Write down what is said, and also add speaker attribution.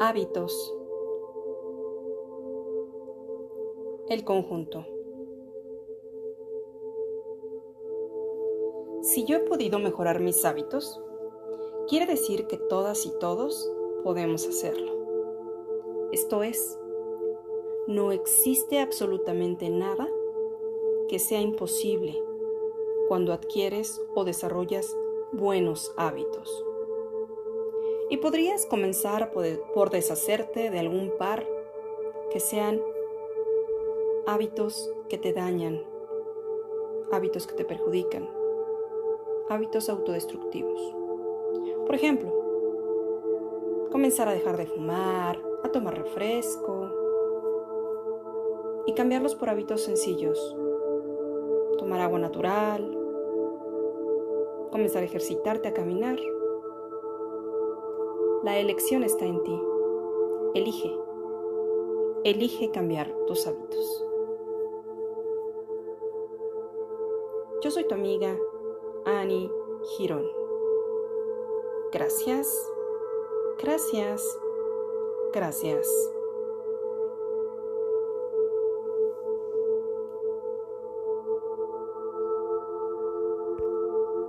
Speaker 1: Hábitos. El conjunto. Si yo he podido mejorar mis hábitos, quiere decir que todas y todos podemos hacerlo. Esto es, no existe absolutamente nada que sea imposible cuando adquieres o desarrollas buenos hábitos. Y podrías comenzar por deshacerte de algún par que sean hábitos que te dañan, hábitos que te perjudican, hábitos autodestructivos. Por ejemplo, comenzar a dejar de fumar, a tomar refresco y cambiarlos por hábitos sencillos. Tomar agua natural, comenzar a ejercitarte a caminar la elección está en ti. Elige. Elige cambiar tus hábitos. Yo soy tu amiga Annie Girón. Gracias, gracias, gracias.